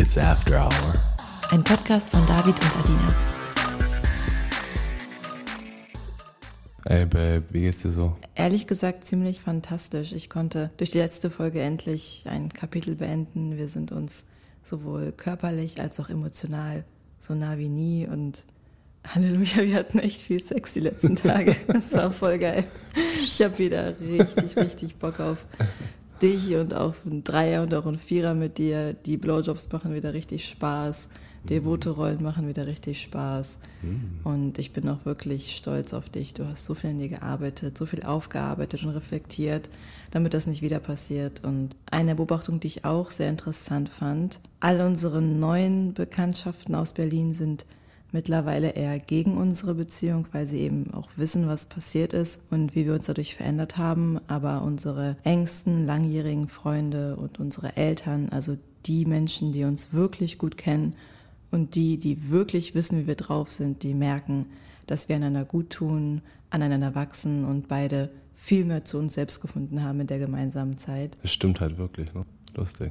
It's After Hour. Ein Podcast von David und Adina. Ey, Babe, wie geht's dir so? Ehrlich gesagt ziemlich fantastisch. Ich konnte durch die letzte Folge endlich ein Kapitel beenden. Wir sind uns sowohl körperlich als auch emotional so nah wie nie und Halleluja, wir hatten echt viel Sex die letzten Tage. Das war voll geil. Ich habe wieder richtig, richtig Bock auf dich und auf einen Dreier und auch einen Vierer mit dir. Die Blowjobs machen wieder richtig Spaß. Devote Rollen machen wieder richtig Spaß. Und ich bin auch wirklich stolz auf dich. Du hast so viel an dir gearbeitet, so viel aufgearbeitet und reflektiert, damit das nicht wieder passiert. Und eine Beobachtung, die ich auch sehr interessant fand, all unsere neuen Bekanntschaften aus Berlin sind mittlerweile eher gegen unsere Beziehung, weil sie eben auch wissen, was passiert ist und wie wir uns dadurch verändert haben. Aber unsere engsten, langjährigen Freunde und unsere Eltern, also die Menschen, die uns wirklich gut kennen und die, die wirklich wissen, wie wir drauf sind, die merken, dass wir einander gut tun, aneinander wachsen und beide viel mehr zu uns selbst gefunden haben in der gemeinsamen Zeit. Das stimmt halt wirklich, ne? Lustig.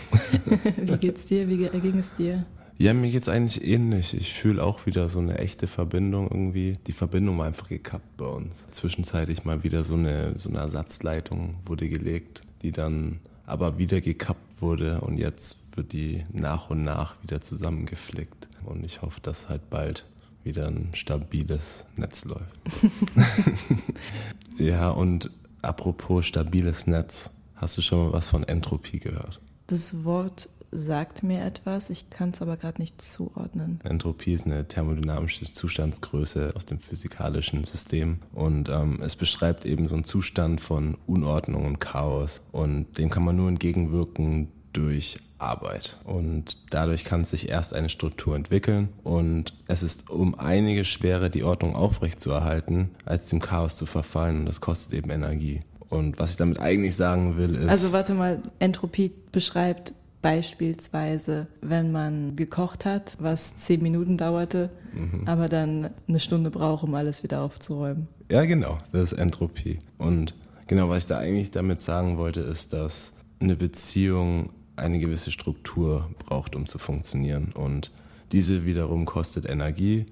wie geht's dir? Wie ging es dir? Ja, mir geht's eigentlich ähnlich. Ich fühle auch wieder so eine echte Verbindung irgendwie. Die Verbindung war einfach gekappt bei uns. Zwischenzeitlich mal wieder so eine, so eine Ersatzleitung wurde gelegt, die dann aber wieder gekappt wurde und jetzt wird die nach und nach wieder zusammengeflickt. Und ich hoffe, dass halt bald wieder ein stabiles Netz läuft. ja, und apropos stabiles Netz, hast du schon mal was von Entropie gehört? Das Wort sagt mir etwas, ich kann es aber gerade nicht zuordnen. Entropie ist eine thermodynamische Zustandsgröße aus dem physikalischen System und ähm, es beschreibt eben so einen Zustand von Unordnung und Chaos und dem kann man nur entgegenwirken durch Arbeit. Und dadurch kann sich erst eine Struktur entwickeln und es ist um einige schwerer, die Ordnung aufrechtzuerhalten, als dem Chaos zu verfallen und das kostet eben Energie. Und was ich damit eigentlich sagen will, ist. Also warte mal, Entropie beschreibt Beispielsweise, wenn man gekocht hat, was zehn Minuten dauerte, mhm. aber dann eine Stunde braucht, um alles wieder aufzuräumen. Ja, genau, das ist Entropie. Und genau, was ich da eigentlich damit sagen wollte, ist, dass eine Beziehung eine gewisse Struktur braucht, um zu funktionieren. Und diese wiederum kostet Energie.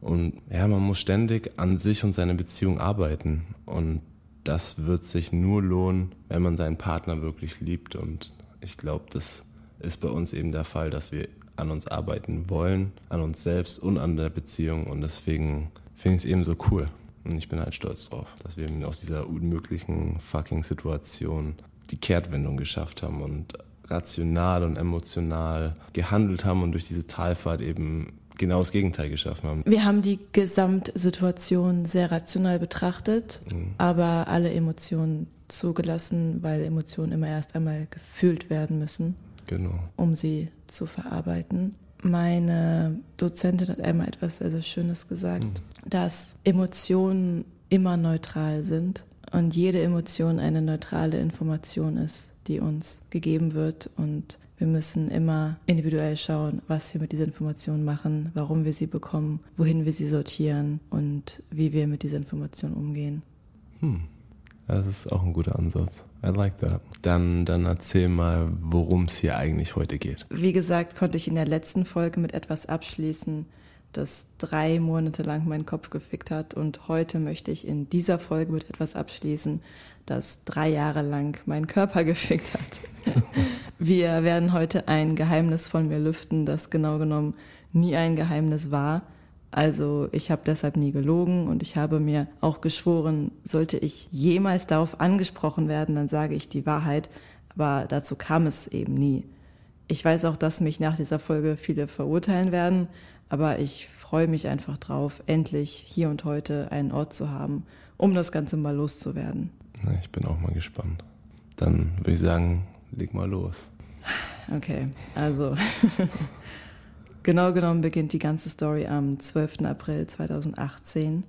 Und ja, man muss ständig an sich und seine Beziehung arbeiten. Und das wird sich nur lohnen, wenn man seinen Partner wirklich liebt. Und ich glaube, das ist bei uns eben der Fall, dass wir an uns arbeiten wollen, an uns selbst und an der Beziehung. Und deswegen finde ich es eben so cool. Und ich bin halt stolz drauf, dass wir aus dieser unmöglichen fucking Situation die Kehrtwendung geschafft haben und rational und emotional gehandelt haben und durch diese Talfahrt eben genau das Gegenteil geschaffen haben. Wir haben die Gesamtsituation sehr rational betrachtet, mhm. aber alle Emotionen zugelassen, weil Emotionen immer erst einmal gefühlt werden müssen genau. um sie zu verarbeiten. Meine Dozentin hat einmal etwas sehr, sehr Schönes gesagt, mhm. dass Emotionen immer neutral sind und jede Emotion eine neutrale Information ist, die uns gegeben wird und wir müssen immer individuell schauen, was wir mit dieser Information machen, warum wir sie bekommen, wohin wir sie sortieren und wie wir mit dieser Information umgehen. Hm. Das ist auch ein guter Ansatz. I like that. Dann, dann erzähl mal, worum es hier eigentlich heute geht. Wie gesagt, konnte ich in der letzten Folge mit etwas abschließen, das drei Monate lang meinen Kopf gefickt hat. Und heute möchte ich in dieser Folge mit etwas abschließen, das drei Jahre lang meinen Körper gefickt hat. Wir werden heute ein Geheimnis von mir lüften, das genau genommen nie ein Geheimnis war also ich habe deshalb nie gelogen und ich habe mir auch geschworen, sollte ich jemals darauf angesprochen werden, dann sage ich die Wahrheit. Aber dazu kam es eben nie. Ich weiß auch, dass mich nach dieser Folge viele verurteilen werden, aber ich freue mich einfach drauf, endlich hier und heute einen Ort zu haben, um das Ganze mal loszuwerden. Ich bin auch mal gespannt. Dann würde ich sagen, leg mal los. Okay, also Genau genommen beginnt die ganze Story am 12. April 2018.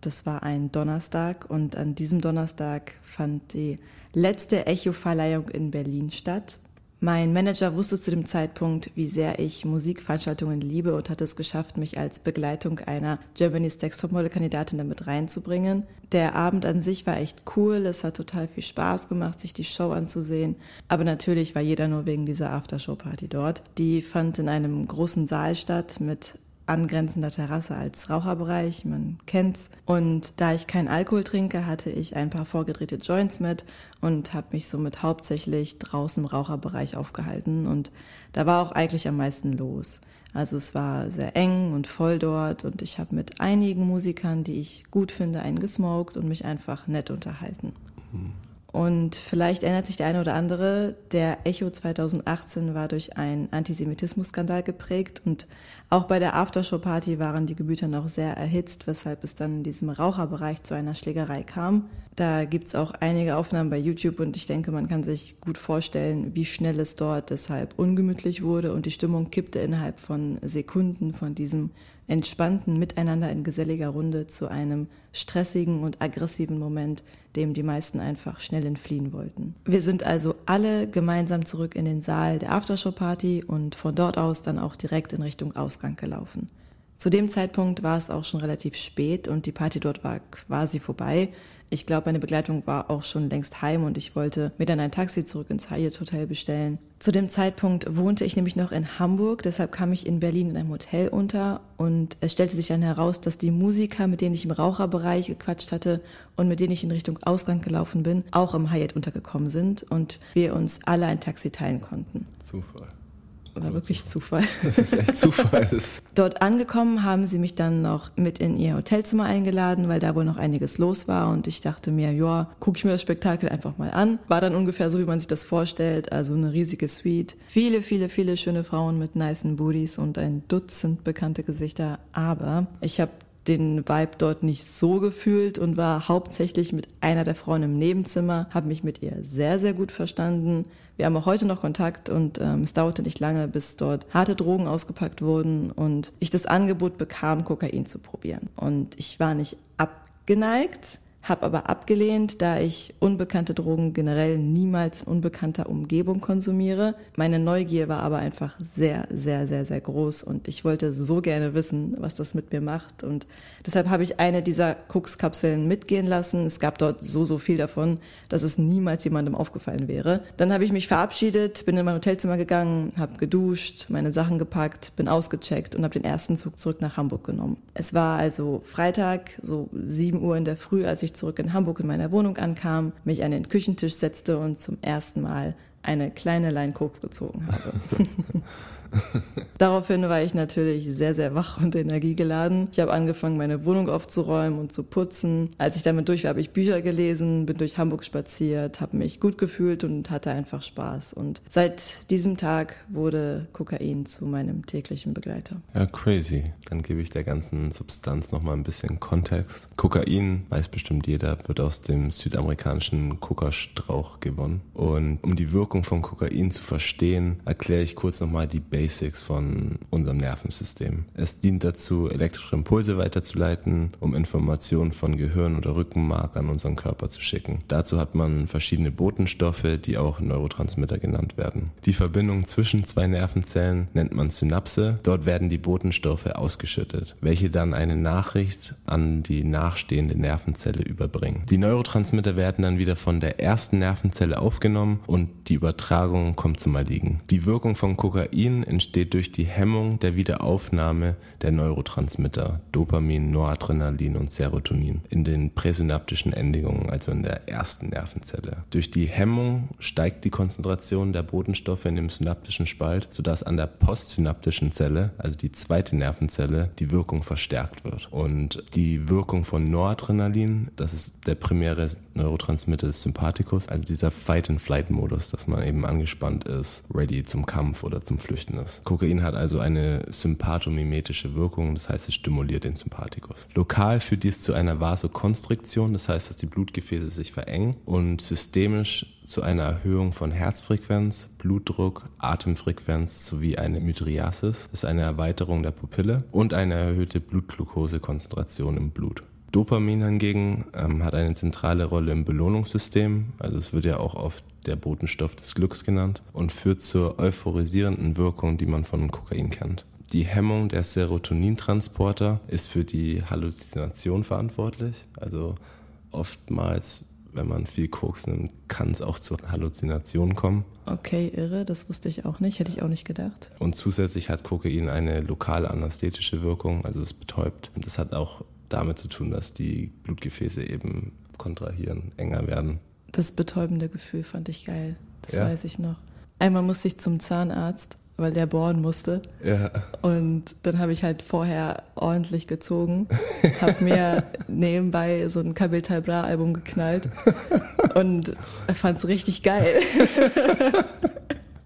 Das war ein Donnerstag und an diesem Donnerstag fand die letzte Echo-Verleihung in Berlin statt. Mein Manager wusste zu dem Zeitpunkt, wie sehr ich Musikveranstaltungen liebe und hat es geschafft, mich als Begleitung einer Germany's Next Topmodel-Kandidatin damit reinzubringen. Der Abend an sich war echt cool, es hat total viel Spaß gemacht, sich die Show anzusehen. Aber natürlich war jeder nur wegen dieser Aftershow-Party dort. Die fand in einem großen Saal statt mit angrenzender Terrasse als Raucherbereich, man kennt's. Und da ich keinen Alkohol trinke, hatte ich ein paar vorgedrehte Joints mit und habe mich somit hauptsächlich draußen im Raucherbereich aufgehalten. Und da war auch eigentlich am meisten los. Also es war sehr eng und voll dort und ich habe mit einigen Musikern, die ich gut finde, eingesmoked und mich einfach nett unterhalten. Mhm. Und vielleicht erinnert sich der eine oder andere, der Echo 2018 war durch einen Antisemitismus-Skandal geprägt und auch bei der Aftershow-Party waren die Gemüter noch sehr erhitzt, weshalb es dann in diesem Raucherbereich zu einer Schlägerei kam. Da gibt es auch einige Aufnahmen bei YouTube und ich denke, man kann sich gut vorstellen, wie schnell es dort deshalb ungemütlich wurde und die Stimmung kippte innerhalb von Sekunden von diesem entspannten Miteinander in geselliger Runde zu einem stressigen und aggressiven Moment, dem die meisten einfach schnell entfliehen wollten. Wir sind also alle gemeinsam zurück in den Saal der Aftershow-Party und von dort aus dann auch direkt in Richtung Ausgang gelaufen. Zu dem Zeitpunkt war es auch schon relativ spät und die Party dort war quasi vorbei. Ich glaube, meine Begleitung war auch schon längst heim und ich wollte mir dann ein Taxi zurück ins Hyatt Hotel bestellen. Zu dem Zeitpunkt wohnte ich nämlich noch in Hamburg, deshalb kam ich in Berlin in einem Hotel unter und es stellte sich dann heraus, dass die Musiker, mit denen ich im Raucherbereich gequatscht hatte und mit denen ich in Richtung Ausgang gelaufen bin, auch im Hyatt untergekommen sind und wir uns alle ein Taxi teilen konnten. Zufall war wirklich Zufall. Das ist echt Zufall. Dort angekommen haben sie mich dann noch mit in ihr Hotelzimmer eingeladen, weil da wohl noch einiges los war und ich dachte mir, ja, gucke ich mir das Spektakel einfach mal an. War dann ungefähr so, wie man sich das vorstellt, also eine riesige Suite. Viele, viele, viele schöne Frauen mit nicen Booties und ein Dutzend bekannte Gesichter, aber ich habe den Vibe dort nicht so gefühlt und war hauptsächlich mit einer der Frauen im Nebenzimmer, habe mich mit ihr sehr, sehr gut verstanden. Wir haben auch heute noch Kontakt und ähm, es dauerte nicht lange, bis dort harte Drogen ausgepackt wurden und ich das Angebot bekam, Kokain zu probieren. Und ich war nicht abgeneigt, habe aber abgelehnt, da ich unbekannte Drogen generell niemals in unbekannter Umgebung konsumiere. Meine Neugier war aber einfach sehr, sehr, sehr, sehr groß und ich wollte so gerne wissen, was das mit mir macht. Und deshalb habe ich eine dieser Koks-Kapseln mitgehen lassen. Es gab dort so, so viel davon, dass es niemals jemandem aufgefallen wäre. Dann habe ich mich verabschiedet, bin in mein Hotelzimmer gegangen, habe geduscht, meine Sachen gepackt, bin ausgecheckt und habe den ersten Zug zurück nach Hamburg genommen. Es war also Freitag, so 7 Uhr in der Früh, als ich zurück in Hamburg in meiner Wohnung ankam, mich an den Küchentisch setzte und zum ersten Mal eine kleine Line Koks gezogen habe. Daraufhin war ich natürlich sehr, sehr wach und energiegeladen. Ich habe angefangen, meine Wohnung aufzuräumen und zu putzen. Als ich damit durch war, habe ich Bücher gelesen, bin durch Hamburg spaziert, habe mich gut gefühlt und hatte einfach Spaß. Und seit diesem Tag wurde Kokain zu meinem täglichen Begleiter. Ja, crazy. Dann gebe ich der ganzen Substanz nochmal ein bisschen Kontext. Kokain, weiß bestimmt jeder, wird aus dem südamerikanischen Kokastrauch gewonnen. Und um die Wirkung von Kokain zu verstehen, erkläre ich kurz nochmal die Basics von unserem Nervensystem. Es dient dazu, elektrische Impulse weiterzuleiten, um Informationen von Gehirn oder Rückenmark an unseren Körper zu schicken. Dazu hat man verschiedene Botenstoffe, die auch Neurotransmitter genannt werden. Die Verbindung zwischen zwei Nervenzellen nennt man Synapse. Dort werden die Botenstoffe ausgeschüttet, welche dann eine Nachricht an die nachstehende Nervenzelle überbringen. Die Neurotransmitter werden dann wieder von der ersten Nervenzelle aufgenommen und die Übertragung kommt zum Erliegen. Die Wirkung von Kokain entsteht durch die Hemmung der Wiederaufnahme der Neurotransmitter Dopamin, Noradrenalin und Serotonin in den präsynaptischen Endigungen, also in der ersten Nervenzelle. Durch die Hemmung steigt die Konzentration der Botenstoffe in dem synaptischen Spalt, sodass an der postsynaptischen Zelle, also die zweite Nervenzelle, die Wirkung verstärkt wird. Und die Wirkung von Noradrenalin, das ist der primäre Neurotransmitter des Sympathikus, also dieser Fight-and-Flight-Modus, dass man eben angespannt ist, ready zum Kampf oder zum Flüchten ist. Kokain hat also eine sympathomimetische Wirkung, das heißt, es stimuliert den Sympathikus. Lokal führt dies zu einer Vasokonstriktion, das heißt, dass die Blutgefäße sich verengen und systemisch zu einer Erhöhung von Herzfrequenz, Blutdruck, Atemfrequenz sowie eine Mydriasis, das ist eine Erweiterung der Pupille und eine erhöhte Blutglukosekonzentration im Blut. Dopamin hingegen ähm, hat eine zentrale Rolle im Belohnungssystem. Also es wird ja auch oft der Botenstoff des Glücks genannt und führt zur euphorisierenden Wirkung, die man von Kokain kennt. Die Hemmung der Serotonintransporter ist für die Halluzination verantwortlich. Also oftmals, wenn man viel Koks nimmt, kann es auch zu Halluzinationen kommen. Okay, irre, das wusste ich auch nicht, hätte ich auch nicht gedacht. Und zusätzlich hat Kokain eine lokale anästhetische Wirkung, also es betäubt. Das hat auch damit zu tun, dass die Blutgefäße eben kontrahieren, enger werden. Das betäubende Gefühl fand ich geil. Das ja. weiß ich noch. Einmal musste ich zum Zahnarzt, weil der bohren musste. Ja. Und dann habe ich halt vorher ordentlich gezogen, habe mir nebenbei so ein Capital Bra Album geknallt und fand es richtig geil.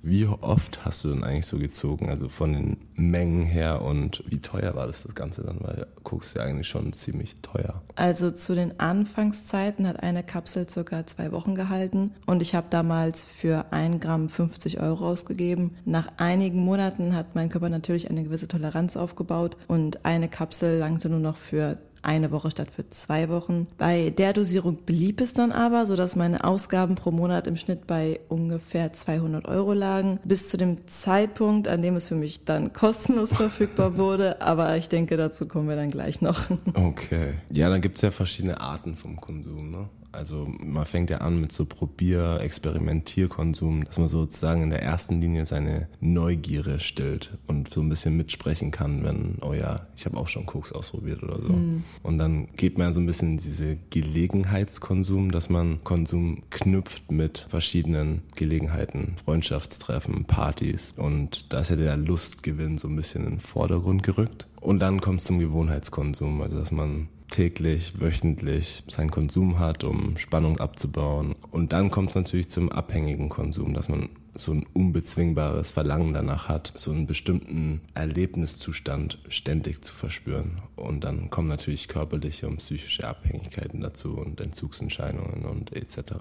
Wie oft hast du denn eigentlich so gezogen? Also von den Mengen her und wie teuer war das das Ganze dann? Weil Koks ist ja eigentlich schon ziemlich teuer. Also zu den Anfangszeiten hat eine Kapsel circa zwei Wochen gehalten und ich habe damals für ein Gramm 50 Euro ausgegeben. Nach einigen Monaten hat mein Körper natürlich eine gewisse Toleranz aufgebaut und eine Kapsel langte nur noch für eine Woche statt für zwei Wochen. Bei der Dosierung blieb es dann aber, sodass meine Ausgaben pro Monat im Schnitt bei ungefähr 200 Euro lagen. Bis zu dem Zeitpunkt, an dem es für mich dann kostenlos verfügbar wurde. Aber ich denke, dazu kommen wir dann gleich noch. Okay. Ja, dann gibt es ja verschiedene Arten vom Konsum. Ne? Also man fängt ja an mit so Probier-, Experimentierkonsum, dass man sozusagen in der ersten Linie seine Neugierde stillt und so ein bisschen mitsprechen kann, wenn, oh ja, ich habe auch schon Koks ausprobiert oder so. Mhm. Und dann geht man so ein bisschen in diese Gelegenheitskonsum, dass man Konsum knüpft mit verschiedenen Gelegenheiten, Freundschaftstreffen, Partys. Und da ist ja der Lustgewinn so ein bisschen in den Vordergrund gerückt. Und dann kommt es zum Gewohnheitskonsum, also dass man täglich, wöchentlich seinen Konsum hat, um Spannung abzubauen. Und dann kommt es natürlich zum abhängigen Konsum, dass man so ein unbezwingbares Verlangen danach hat, so einen bestimmten Erlebniszustand ständig zu verspüren. Und dann kommen natürlich körperliche und psychische Abhängigkeiten dazu und Entzugsentscheidungen und etc.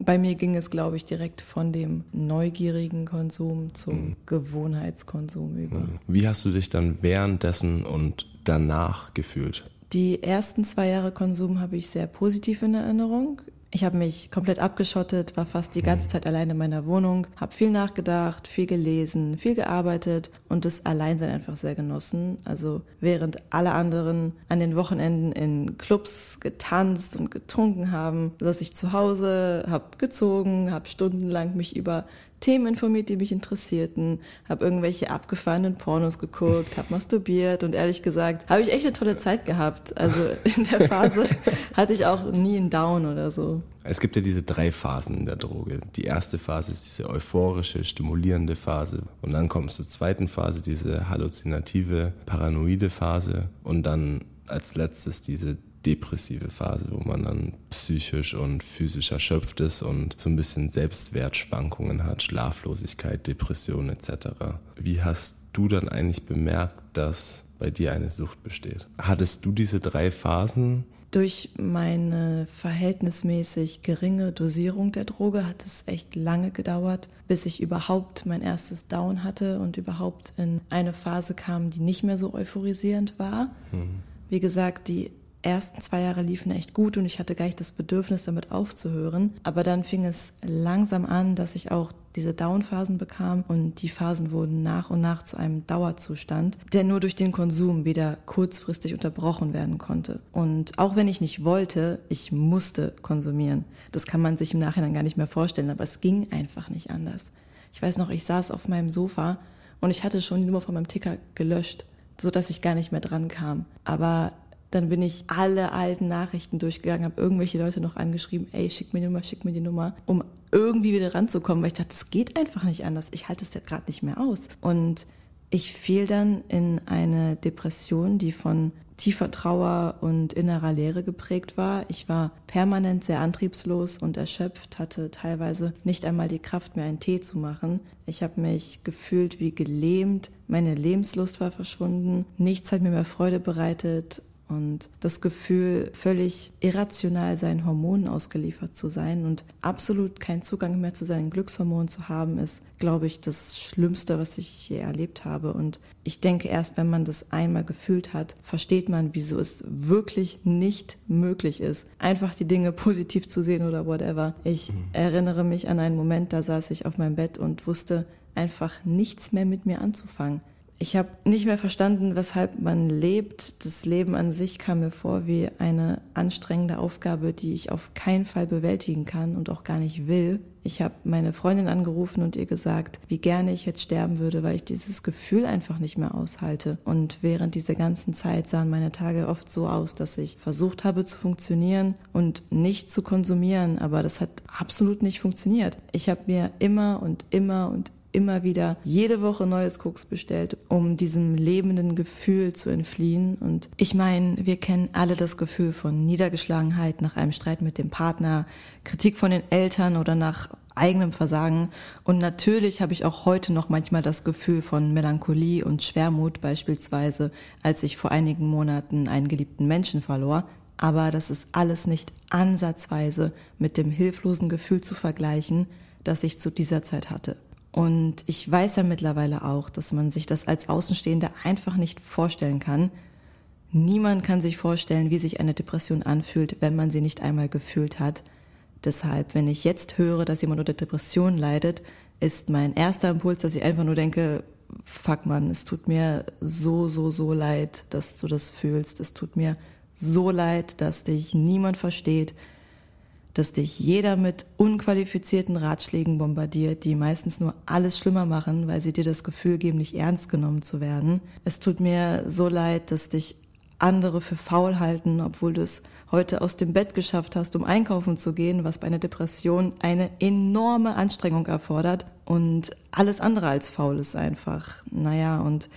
Bei mir ging es, glaube ich, direkt von dem neugierigen Konsum zum mhm. Gewohnheitskonsum über. Mhm. Wie hast du dich dann währenddessen und danach gefühlt? Die ersten zwei Jahre Konsum habe ich sehr positiv in Erinnerung. Ich habe mich komplett abgeschottet, war fast die ganze Zeit allein in meiner Wohnung, habe viel nachgedacht, viel gelesen, viel gearbeitet und das Alleinsein einfach sehr genossen. Also während alle anderen an den Wochenenden in Clubs getanzt und getrunken haben, saß ich zu Hause, habe gezogen, habe stundenlang mich über Themen informiert, die mich interessierten, habe irgendwelche abgefahrenen Pornos geguckt, habe masturbiert und ehrlich gesagt, habe ich echt eine tolle Zeit gehabt. Also in der Phase hatte ich auch nie einen Down oder so. Es gibt ja diese drei Phasen in der Droge. Die erste Phase ist diese euphorische, stimulierende Phase. Und dann kommt es zur zweiten Phase, diese halluzinative, paranoide Phase. Und dann als letztes diese depressive Phase, wo man dann psychisch und physisch erschöpft ist und so ein bisschen Selbstwertschwankungen hat, Schlaflosigkeit, Depression etc. Wie hast du dann eigentlich bemerkt, dass bei dir eine Sucht besteht? Hattest du diese drei Phasen? Durch meine verhältnismäßig geringe Dosierung der Droge hat es echt lange gedauert, bis ich überhaupt mein erstes Down hatte und überhaupt in eine Phase kam, die nicht mehr so euphorisierend war. Hm. Wie gesagt, die ersten zwei Jahre liefen echt gut und ich hatte gar nicht das Bedürfnis, damit aufzuhören. Aber dann fing es langsam an, dass ich auch diese Downphasen bekam und die Phasen wurden nach und nach zu einem Dauerzustand, der nur durch den Konsum wieder kurzfristig unterbrochen werden konnte. Und auch wenn ich nicht wollte, ich musste konsumieren. Das kann man sich im Nachhinein gar nicht mehr vorstellen, aber es ging einfach nicht anders. Ich weiß noch, ich saß auf meinem Sofa und ich hatte schon die Nummer von meinem Ticker gelöscht, sodass ich gar nicht mehr dran kam. Aber dann bin ich alle alten Nachrichten durchgegangen, habe irgendwelche Leute noch angeschrieben, ey, schick mir die Nummer, schick mir die Nummer, um irgendwie wieder ranzukommen, weil ich dachte, das geht einfach nicht anders. Ich halte es ja gerade nicht mehr aus. Und ich fiel dann in eine Depression, die von tiefer Trauer und innerer Leere geprägt war. Ich war permanent sehr antriebslos und erschöpft, hatte teilweise nicht einmal die Kraft, mir einen Tee zu machen. Ich habe mich gefühlt wie gelähmt, meine Lebenslust war verschwunden, nichts hat mir mehr Freude bereitet und das Gefühl, völlig irrational seinen Hormonen ausgeliefert zu sein und absolut keinen Zugang mehr zu seinen Glückshormonen zu haben, ist, glaube ich, das Schlimmste, was ich je erlebt habe. Und ich denke, erst wenn man das einmal gefühlt hat, versteht man, wieso es wirklich nicht möglich ist, einfach die Dinge positiv zu sehen oder whatever. Ich mhm. erinnere mich an einen Moment, da saß ich auf meinem Bett und wusste einfach nichts mehr mit mir anzufangen. Ich habe nicht mehr verstanden, weshalb man lebt. Das Leben an sich kam mir vor wie eine anstrengende Aufgabe, die ich auf keinen Fall bewältigen kann und auch gar nicht will. Ich habe meine Freundin angerufen und ihr gesagt, wie gerne ich jetzt sterben würde, weil ich dieses Gefühl einfach nicht mehr aushalte. Und während dieser ganzen Zeit sahen meine Tage oft so aus, dass ich versucht habe zu funktionieren und nicht zu konsumieren, aber das hat absolut nicht funktioniert. Ich habe mir immer und immer und immer wieder jede Woche neues Koks bestellt, um diesem lebenden Gefühl zu entfliehen. Und ich meine, wir kennen alle das Gefühl von Niedergeschlagenheit nach einem Streit mit dem Partner, Kritik von den Eltern oder nach eigenem Versagen. Und natürlich habe ich auch heute noch manchmal das Gefühl von Melancholie und Schwermut, beispielsweise als ich vor einigen Monaten einen geliebten Menschen verlor. Aber das ist alles nicht ansatzweise mit dem hilflosen Gefühl zu vergleichen, das ich zu dieser Zeit hatte. Und ich weiß ja mittlerweile auch, dass man sich das als Außenstehende einfach nicht vorstellen kann. Niemand kann sich vorstellen, wie sich eine Depression anfühlt, wenn man sie nicht einmal gefühlt hat. Deshalb, wenn ich jetzt höre, dass jemand unter Depression leidet, ist mein erster Impuls, dass ich einfach nur denke, fuck man, es tut mir so, so, so leid, dass du das fühlst. Es tut mir so leid, dass dich niemand versteht, dass dich jeder mit unqualifizierten Ratschlägen bombardiert, die meistens nur alles schlimmer machen, weil sie dir das Gefühl geben, nicht ernst genommen zu werden. Es tut mir so leid, dass dich andere für faul halten, obwohl du es heute aus dem Bett geschafft hast, um einkaufen zu gehen, was bei einer Depression eine enorme Anstrengung erfordert und alles andere als faul ist einfach. Naja, und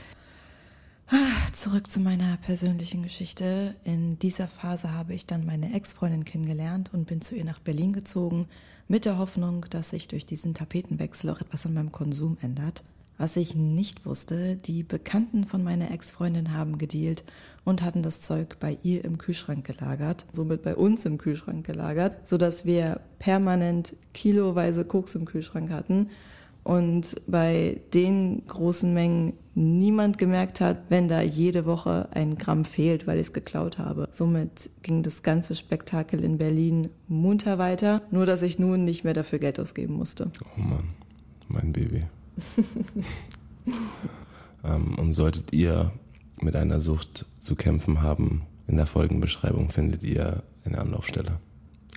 Zurück zu meiner persönlichen Geschichte. In dieser Phase habe ich dann meine Ex-Freundin kennengelernt und bin zu ihr nach Berlin gezogen, mit der Hoffnung, dass sich durch diesen Tapetenwechsel auch etwas an meinem Konsum ändert. Was ich nicht wusste, die Bekannten von meiner Ex-Freundin haben gedealt und hatten das Zeug bei ihr im Kühlschrank gelagert, somit bei uns im Kühlschrank gelagert, sodass wir permanent kiloweise Koks im Kühlschrank hatten und bei den großen Mengen niemand gemerkt hat, wenn da jede Woche ein Gramm fehlt, weil ich es geklaut habe. Somit ging das ganze Spektakel in Berlin munter weiter, nur dass ich nun nicht mehr dafür Geld ausgeben musste. Oh Mann, mein Baby. ähm, und solltet ihr mit einer Sucht zu kämpfen haben, in der Folgenbeschreibung findet ihr eine Anlaufstelle.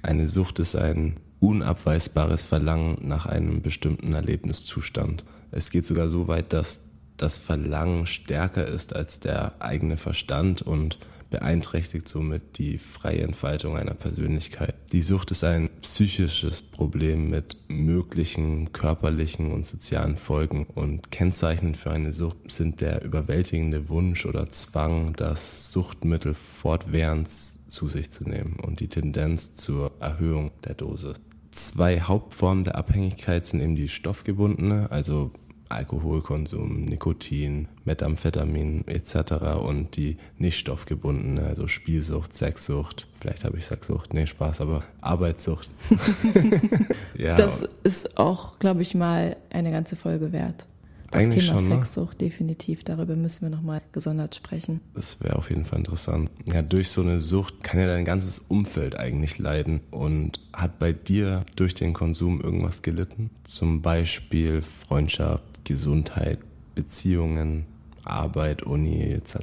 Eine Sucht ist ein unabweisbares Verlangen nach einem bestimmten Erlebniszustand. Es geht sogar so weit, dass das Verlangen stärker ist als der eigene Verstand und beeinträchtigt somit die freie Entfaltung einer Persönlichkeit. Die Sucht ist ein psychisches Problem mit möglichen körperlichen und sozialen Folgen und kennzeichnend für eine Sucht sind der überwältigende Wunsch oder Zwang, das Suchtmittel fortwährend zu sich zu nehmen und die Tendenz zur Erhöhung der Dosis. Zwei Hauptformen der Abhängigkeit sind eben die stoffgebundene, also Alkoholkonsum, Nikotin, Methamphetamin etc. und die nicht stoffgebundene, also Spielsucht, Sexsucht, vielleicht habe ich Sexsucht, nee, Spaß, aber Arbeitssucht. ja. Das ist auch, glaube ich, mal eine ganze Folge wert. Das Eigentlich Thema schon, ne? Sexsucht, definitiv. Darüber müssen wir nochmal gesondert sprechen. Das wäre auf jeden Fall interessant. Ja, durch so eine Sucht kann ja dein ganzes Umfeld eigentlich leiden. Und hat bei dir durch den Konsum irgendwas gelitten? Zum Beispiel Freundschaft, Gesundheit, Beziehungen, Arbeit, Uni etc.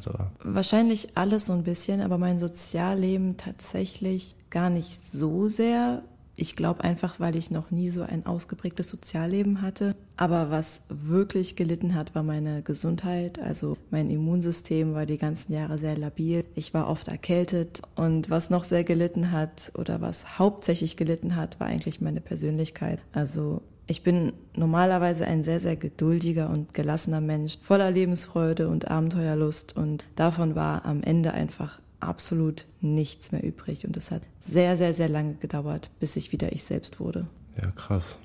Wahrscheinlich alles so ein bisschen, aber mein Sozialleben tatsächlich gar nicht so sehr. Ich glaube einfach, weil ich noch nie so ein ausgeprägtes Sozialleben hatte. Aber was wirklich gelitten hat, war meine Gesundheit. Also mein Immunsystem war die ganzen Jahre sehr labil. Ich war oft erkältet. Und was noch sehr gelitten hat oder was hauptsächlich gelitten hat, war eigentlich meine Persönlichkeit. Also ich bin normalerweise ein sehr, sehr geduldiger und gelassener Mensch, voller Lebensfreude und Abenteuerlust und davon war am Ende einfach absolut nichts mehr übrig und es hat sehr, sehr, sehr lange gedauert, bis ich wieder ich selbst wurde. Ja, krass.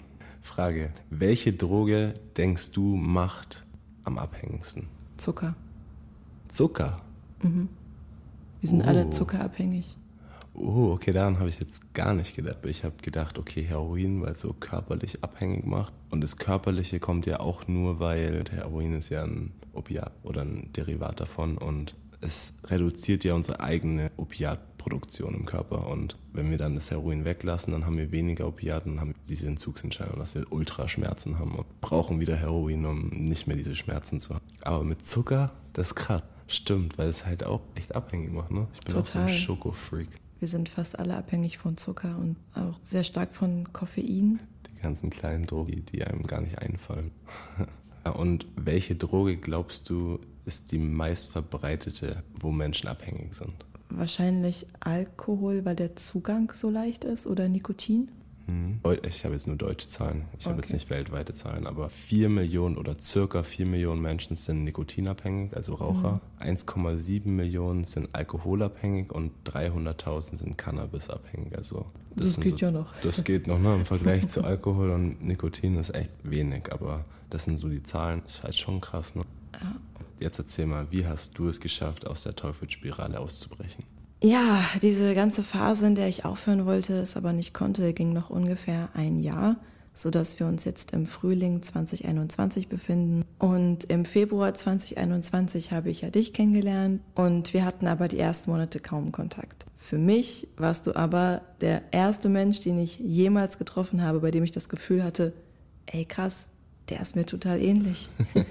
Frage, welche Droge denkst du macht am abhängigsten? Zucker. Zucker? Mhm. Wir sind Oh. alle zuckerabhängig. Oh, okay, daran habe ich jetzt gar nicht gedacht. Ich habe gedacht, okay, Heroin, weil es so körperlich abhängig macht. Und das Körperliche kommt ja auch nur, weil Heroin ist ja ein Opiat oder ein Derivat davon und es reduziert ja unsere eigene Opiatproduktion im Körper. Und wenn wir dann das Heroin weglassen, dann haben wir weniger Opiate und haben diese Entzugsentscheidung, dass wir Ultraschmerzen haben und brauchen wieder Heroin, um nicht mehr diese Schmerzen zu haben. Aber mit Zucker, das ist krass. Stimmt, weil es halt auch echt abhängig macht, ne? Ich bin auch so Total. ein Schokofreak. Wir sind fast alle abhängig von Zucker und auch sehr stark von Koffein. Die ganzen kleinen Drogen, die- einem gar nicht einfallen. Und welche Droge glaubst du ist die meist verbreitete, wo Menschen abhängig sind? Wahrscheinlich Alkohol, weil der Zugang so leicht ist oder Nikotin. Hm. Ich habe jetzt nur deutsche Zahlen. Ich habe jetzt Okay. nicht weltweite Zahlen, aber 4 Millionen oder circa 4 Millionen Menschen sind nikotinabhängig, also Raucher. 1,7 Millionen sind alkoholabhängig und 300.000 sind cannabisabhängig. Also Das sind geht ja noch. Das geht noch, ne? Im Vergleich zu Alkohol und Nikotin ist echt wenig, aber das sind so die Zahlen. Das ist halt schon krass, ne? Ja. Jetzt erzähl mal, wie hast du es geschafft, aus der Teufelsspirale auszubrechen? Ja, diese ganze Phase, in der ich aufhören wollte, es aber nicht konnte, ging noch ungefähr ein Jahr, sodass wir uns jetzt im Frühling 2021 befinden. Und im Februar 2021 habe ich ja dich kennengelernt und wir hatten aber die ersten Monate kaum Kontakt. Für mich warst du aber der erste Mensch, den ich jemals getroffen habe, bei dem ich das Gefühl hatte, ey krass, der ist mir total ähnlich.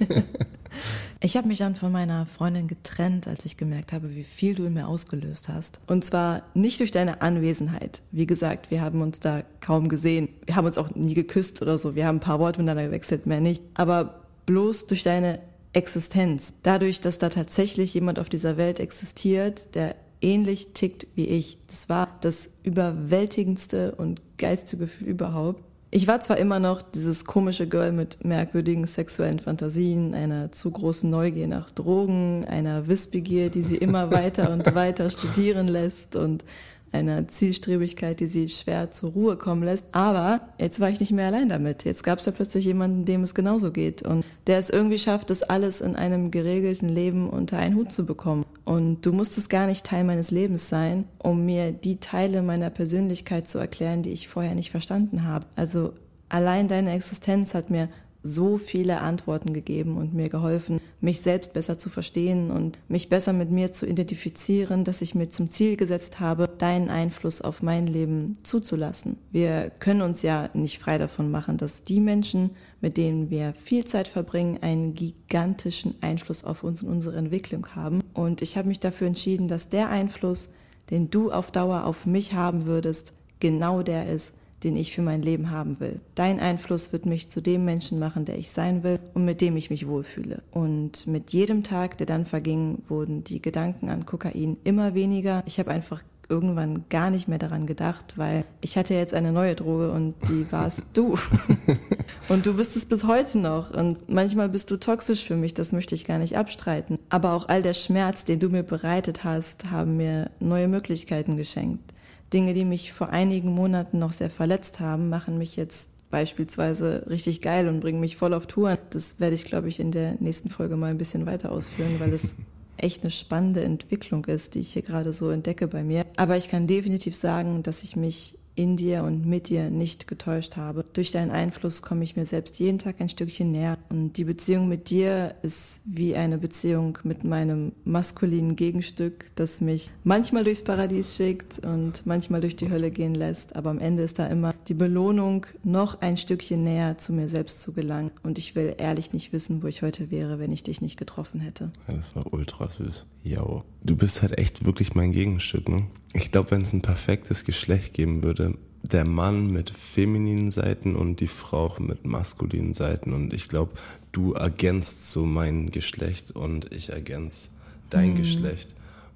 Ich habe mich dann von meiner Freundin getrennt, als ich gemerkt habe, wie viel du in mir ausgelöst hast. Und zwar nicht durch deine Anwesenheit. Wie gesagt, wir haben uns da kaum gesehen. Wir haben uns auch nie geküsst oder so. Wir haben ein paar Worte miteinander gewechselt, mehr nicht. Aber bloß durch deine Existenz. Dadurch, dass da tatsächlich jemand auf dieser Welt existiert, der ähnlich tickt wie ich. Das war das überwältigendste und geilste Gefühl überhaupt. Ich war zwar immer noch dieses komische Girl mit merkwürdigen sexuellen Fantasien, einer zu großen Neugier nach Drogen, einer Wissbegier, die sie immer weiter und weiter studieren lässt und einer Zielstrebigkeit, die sie schwer zur Ruhe kommen lässt. Aber jetzt war ich nicht mehr allein damit. Jetzt gab es da plötzlich jemanden, dem es genauso geht und der es irgendwie schafft, das alles in einem geregelten Leben unter einen Hut zu bekommen. Und du musstest gar nicht Teil meines Lebens sein, um mir die Teile meiner Persönlichkeit zu erklären, die ich vorher nicht verstanden habe. Also allein deine Existenz hat mir so viele Antworten gegeben und mir geholfen, mich selbst besser zu verstehen und mich besser mit mir zu identifizieren, dass ich mir zum Ziel gesetzt habe, deinen Einfluss auf mein Leben zuzulassen. Wir können uns ja nicht frei davon machen, dass die Menschen, mit denen wir viel Zeit verbringen, einen gigantischen Einfluss auf uns und unsere Entwicklung haben. Und ich habe mich dafür entschieden, dass der Einfluss, den du auf Dauer auf mich haben würdest, genau der ist, den ich für mein Leben haben will. Dein Einfluss wird mich zu dem Menschen machen, der ich sein will und mit dem ich mich wohlfühle. Und mit jedem Tag, der dann verging, wurden die Gedanken an Kokain immer weniger. Ich habe einfach irgendwann gar nicht mehr daran gedacht, weil ich hatte jetzt eine neue Droge und die warst du. Und du bist es bis heute noch. Und manchmal bist du toxisch für mich, das möchte ich gar nicht abstreiten. Aber auch all der Schmerz, den du mir bereitet hast, haben mir neue Möglichkeiten geschenkt. Dinge, die mich vor einigen Monaten noch sehr verletzt haben, machen mich jetzt beispielsweise richtig geil und bringen mich voll auf Touren. Das werde ich, glaube ich, in der nächsten Folge mal ein bisschen weiter ausführen, weil es echt eine spannende Entwicklung ist, die ich hier gerade so entdecke bei mir. Aber ich kann definitiv sagen, dass ich mich in dir und mit dir nicht getäuscht habe. Durch deinen Einfluss komme ich mir selbst jeden Tag ein Stückchen näher. Und die Beziehung mit dir ist wie eine Beziehung mit meinem maskulinen Gegenstück, das mich manchmal durchs Paradies schickt und manchmal durch die Hölle gehen lässt. Aber am Ende ist da immer die Belohnung, noch ein Stückchen näher zu mir selbst zu gelangen. Und ich will ehrlich nicht wissen, wo ich heute wäre, wenn ich dich nicht getroffen hätte. Das war ultra süß. Ja, du bist halt echt wirklich mein Gegenstück, ne? Ich glaube, wenn es ein perfektes Geschlecht geben würde, der Mann mit femininen Seiten und die Frau mit maskulinen Seiten. Und ich glaube, du ergänzt so mein Geschlecht und ich ergänze dein Geschlecht.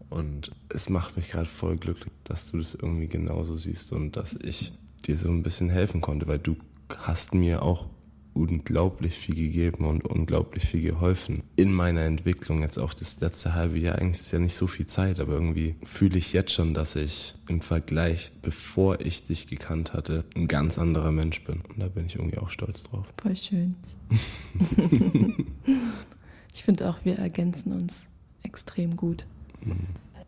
Und es macht mich gerade voll glücklich, dass du das irgendwie genauso siehst und dass ich dir so ein bisschen helfen konnte, weil du hast mir auch unglaublich viel gegeben und unglaublich viel geholfen in meiner Entwicklung. Jetzt auch das letzte halbe Jahr, eigentlich ist ja nicht so viel Zeit, aber irgendwie fühle ich jetzt schon, dass ich im Vergleich, bevor ich dich gekannt hatte, ein ganz anderer Mensch bin. Und da bin ich irgendwie auch stolz drauf. Voll schön. ich finde auch, wir ergänzen uns extrem gut.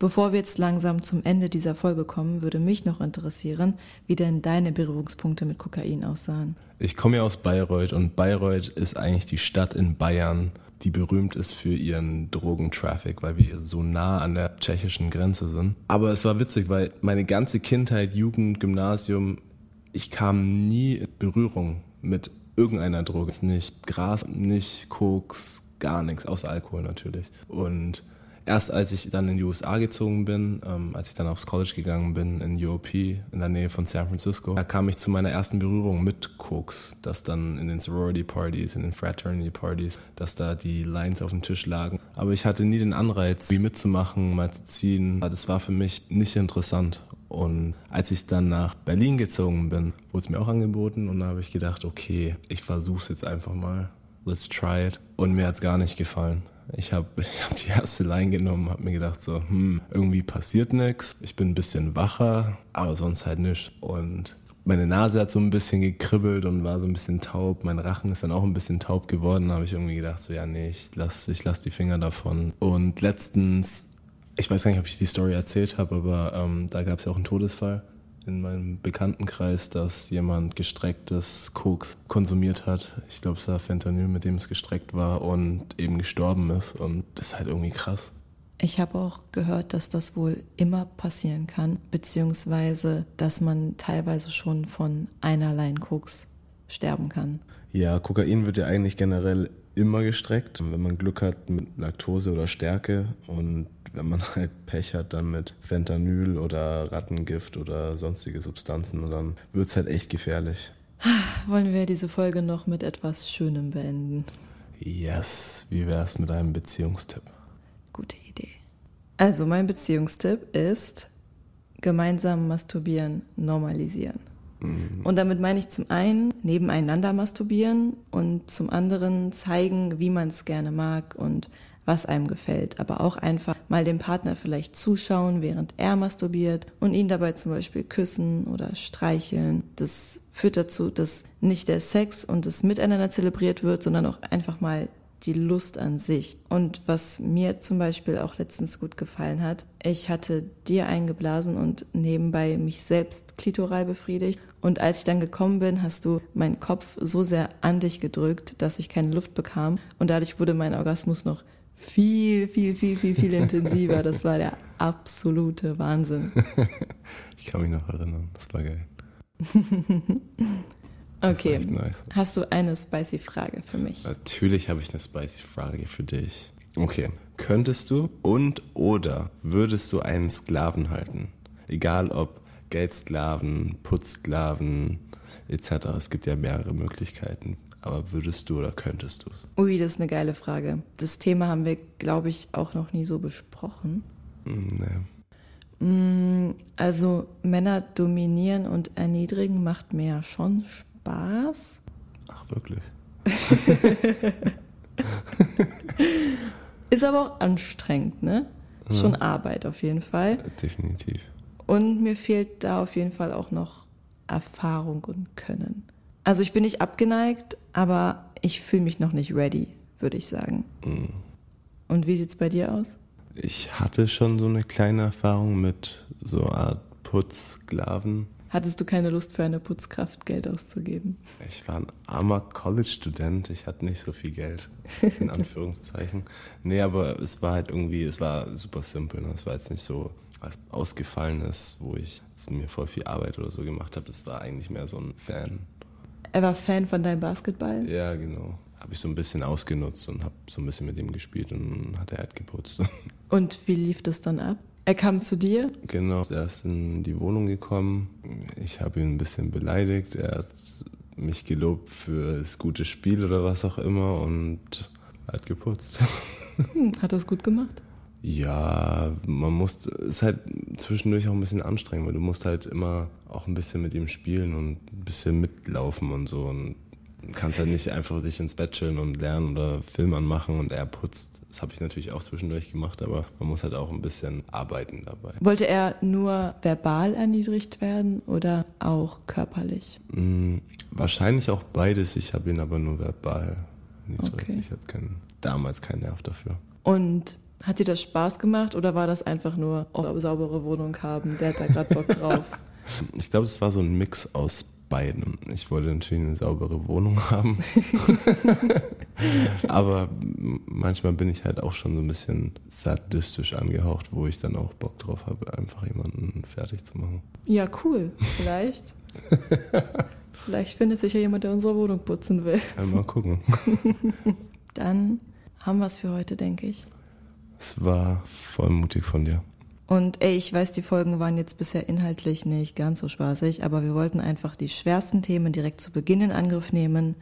Bevor wir jetzt langsam zum Ende dieser Folge kommen, würde mich noch interessieren, wie denn deine Berührungspunkte mit Kokain aussahen. Ich komme ja aus Bayreuth und Bayreuth ist eigentlich die Stadt in Bayern, die berühmt ist für ihren Drogentraffic, weil wir hier so nah an der tschechischen Grenze sind. Aber es war witzig, weil meine ganze Kindheit, Jugend, Gymnasium, ich kam nie in Berührung mit irgendeiner Droge. Nicht Gras, nicht Koks, gar nichts, außer Alkohol natürlich. Und erst als ich dann in die USA gezogen bin, ähm, als ich dann aufs College gegangen bin in UOP in der Nähe von San Francisco, da kam ich zu meiner ersten Berührung mit Koks, dass dann in den Sorority Parties, in den Fraternity Parties, dass da die Lines auf dem Tisch lagen. Aber ich hatte nie den Anreiz, wie mitzumachen, mal zu ziehen. Das war für mich nicht interessant. Und als ich dann nach Berlin gezogen bin, wurde es mir auch angeboten und da habe ich gedacht, okay, ich versuche es jetzt einfach mal. Let's try it. Und mir hat es gar nicht gefallen. Ich habe ich hab die erste Line genommen, habe mir gedacht so, hm, irgendwie passiert nichts. Ich bin ein bisschen wacher, aber sonst halt nichts. Und meine Nase hat so ein bisschen gekribbelt und war so ein bisschen taub. Mein Rachen ist dann auch ein bisschen taub geworden. Da habe ich irgendwie gedacht so, ja nee, ich lass, ich lass die Finger davon. Und letztens, ich weiß gar nicht, ob ich die Story erzählt habe, aber ähm, da gab es ja auch einen Todesfall in meinem Bekanntenkreis, dass jemand gestrecktes Koks konsumiert hat. Ich glaube, es war Fentanyl, mit dem es gestreckt war und eben gestorben ist. Und das ist halt irgendwie krass. Ich habe auch gehört, dass das wohl immer passieren kann, beziehungsweise dass man teilweise schon von einerlei Koks sterben kann. Ja, Kokain wird ja eigentlich generell immer gestreckt, wenn man Glück hat mit Laktose oder Stärke und wenn man halt Pech hat, dann mit Fentanyl oder Rattengift oder sonstige Substanzen, dann wird es halt echt gefährlich. Wollen wir diese Folge noch mit etwas Schönem beenden? Yes, wie wär's mit einem Beziehungstipp? Gute Idee. Also mein Beziehungstipp ist gemeinsam masturbieren normalisieren. Mhm. Und damit meine ich zum einen nebeneinander masturbieren und zum anderen zeigen, wie man es gerne mag und was einem gefällt, aber auch einfach mal dem Partner vielleicht zuschauen, während er masturbiert und ihn dabei zum Beispiel küssen oder streicheln. Das führt dazu, dass nicht der Sex und das Miteinander zelebriert wird, sondern auch einfach mal die Lust an sich. Und was mir zum Beispiel auch letztens gut gefallen hat, ich hatte dir eingeblasen und nebenbei mich selbst klitoral befriedigt. Und als ich dann gekommen bin, hast du meinen Kopf so sehr an dich gedrückt, dass ich keine Luft bekam. Und dadurch wurde mein Orgasmus noch viel, viel, viel, viel, viel intensiver. Das war der absolute Wahnsinn. Ich kann mich noch erinnern, das war geil. okay. Nice. Hast du eine spicy Frage für mich? Natürlich habe ich eine spicy Frage für dich. Okay. Könntest du und oder würdest du einen Sklaven halten? Egal ob Geldsklaven, Putzsklaven etc. Es gibt ja mehrere Möglichkeiten. Aber würdest du oder könntest du es? Ui, das ist eine geile Frage. Das Thema haben wir, glaube ich, auch noch nie so besprochen. Hm, nee. Mm, also Männer dominieren und erniedrigen macht mir ja schon Spaß. Ach, wirklich? ist aber auch anstrengend, ne? Schon ja. Arbeit auf jeden Fall. Definitiv. Und mir fehlt da auf jeden Fall auch noch Erfahrung und Können. Also ich bin nicht abgeneigt, aber ich fühle mich noch nicht ready, würde ich sagen. Mhm. Und wie sieht es bei dir aus? Ich hatte schon so eine kleine Erfahrung mit so einer Art Putzsklaven. Hattest du keine Lust für eine Putzkraft Geld auszugeben? Ich war ein armer College-Student, ich hatte nicht so viel Geld, in Anführungszeichen. nee, aber es war halt irgendwie, es war super simpel. Ne? Es war jetzt nicht so was Ausgefallenes, wo ich mir voll viel Arbeit oder so gemacht habe. Es war eigentlich mehr so ein Fan er war Fan von deinem Basketball? Ja, genau. Habe ich so ein bisschen ausgenutzt und habe so ein bisschen mit ihm gespielt und hat er halt geputzt. Und wie lief das dann ab? Er kam zu dir? Genau, er ist in die Wohnung gekommen. Ich habe ihn ein bisschen beleidigt. Er hat mich gelobt für das gute Spiel oder was auch immer und hat geputzt. Hm, hat er es gut gemacht? Ja, man muss, es ist halt zwischendurch auch ein bisschen anstrengend, weil du musst halt immer auch ein bisschen mit ihm spielen und ein bisschen mitlaufen und so und kannst halt nicht einfach dich ins Bett chillen und lernen oder Film anmachen und er putzt. Das habe ich natürlich auch zwischendurch gemacht, aber man muss halt auch ein bisschen arbeiten dabei. Wollte er nur verbal erniedrigt werden oder auch körperlich? Mm, wahrscheinlich auch beides. Ich habe ihn aber nur verbal erniedrigt. Okay. Ich hatte kein, damals keinen Nerv dafür. Und Hat dir das Spaß gemacht oder war das einfach nur oh, saubere Wohnung haben? Der hat da gerade Bock drauf. Ich glaube, es war so ein Mix aus beidem. Ich wollte natürlich eine saubere Wohnung haben. Aber manchmal bin ich halt auch schon so ein bisschen sadistisch angehaucht, wo ich dann auch Bock drauf habe, einfach jemanden fertig zu machen. Ja, cool. Vielleicht. Vielleicht findet sich ja jemand, der unsere Wohnung putzen will. Ja, mal gucken. Dann haben wir es für heute, denke ich. Es war voll mutig von dir. Und ey, ich weiß, die Folgen waren jetzt bisher inhaltlich nicht ganz so spaßig, aber wir wollten einfach die schwersten Themen direkt zu Beginn in Angriff nehmen,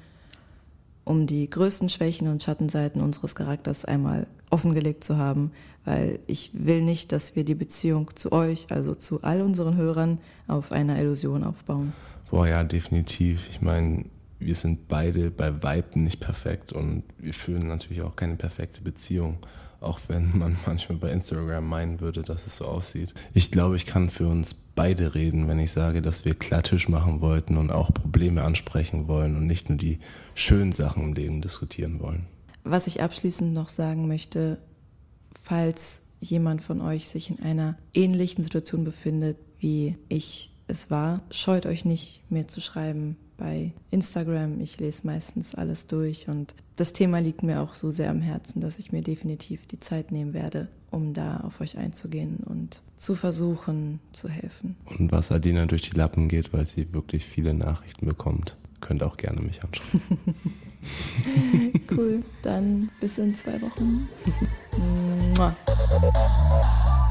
um die größten Schwächen und Schattenseiten unseres Charakters einmal offengelegt zu haben, weil ich will nicht, dass wir die Beziehung zu euch, also zu all unseren Hörern, auf einer Illusion aufbauen. Boah, ja, definitiv. Ich meine, wir sind beide bei Weitem nicht perfekt und wir führen natürlich auch keine perfekte Beziehung, auch wenn man manchmal bei Instagram meinen würde, dass es so aussieht. Ich glaube, ich kann für uns beide reden, wenn ich sage, dass wir Klartisch machen wollten und auch Probleme ansprechen wollen und nicht nur die schönen Sachen im Leben diskutieren wollen. Was ich abschließend noch sagen möchte, falls jemand von euch sich in einer ähnlichen Situation befindet, wie ich es war, scheut euch nicht, mir zu schreiben bei Instagram. Ich lese meistens alles durch und das Thema liegt mir auch so sehr am Herzen, dass ich mir definitiv die Zeit nehmen werde, um da auf euch einzugehen und zu versuchen zu helfen. Und was Adina durch die Lappen geht, weil sie wirklich viele Nachrichten bekommt, könnt auch gerne mich anschauen. cool, dann bis in zwei Wochen.